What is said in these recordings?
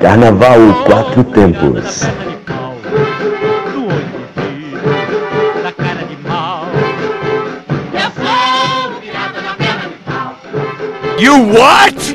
Carnaval Quatro Tempos. Do olho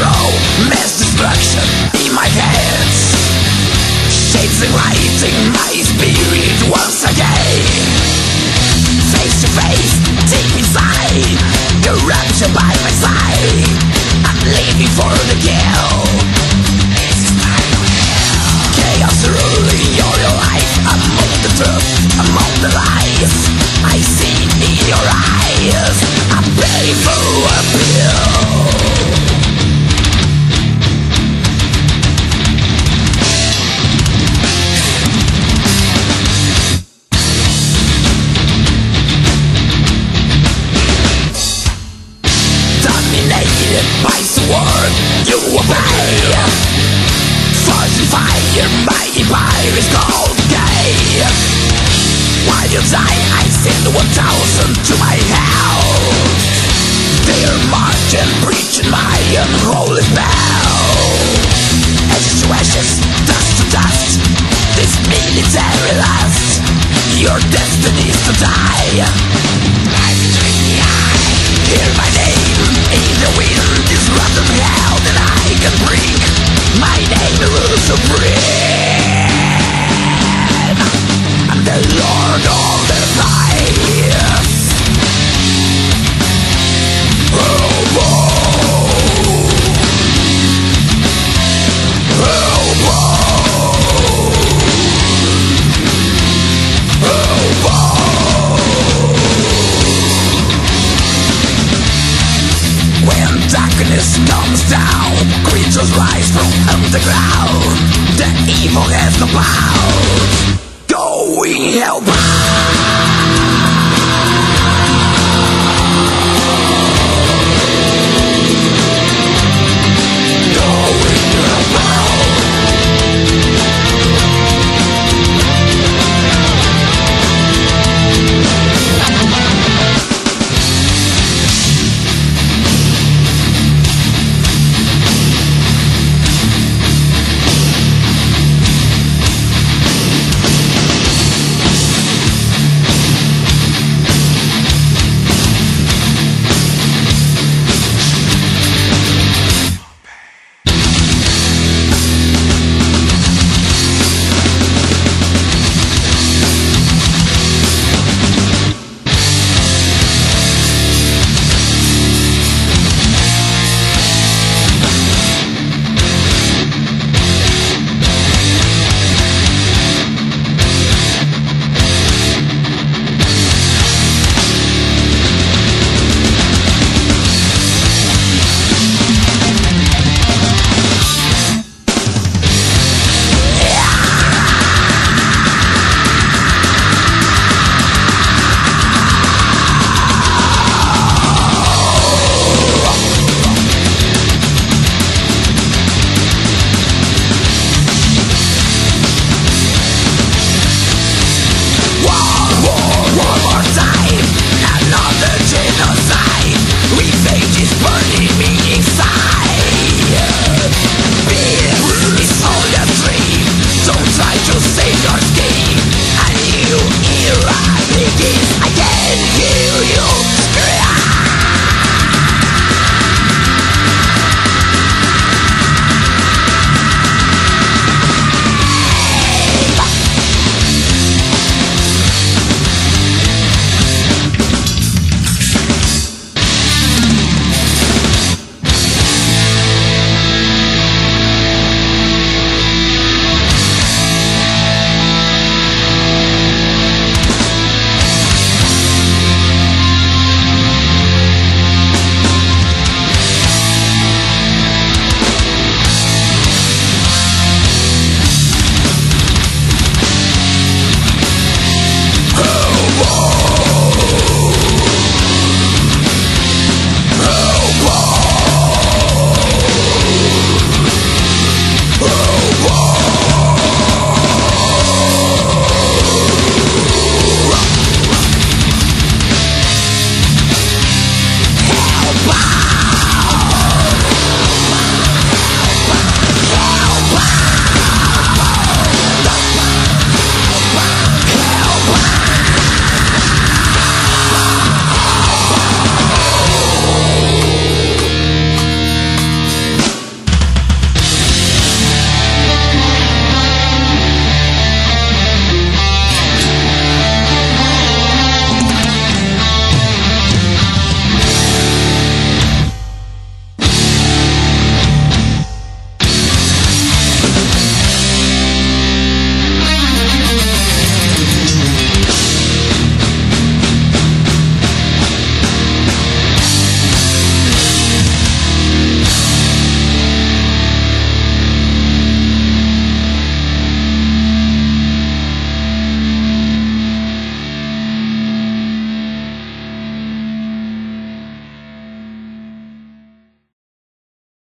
Lost mass destruction in my hands Shades igniting my spirit once again. Face to face, deep inside Corruption by my side. I'm living for the kill Dominated by sword You obey Fortune fire, my empire is called gay While you die, I send one thousand to my house They're marching, preaching my unholy spell Ashes to ashes, dust to dust This military lust Your destiny is to die darkness comes down, creatures rise from underground. The evil has no bounds. Going hellbound.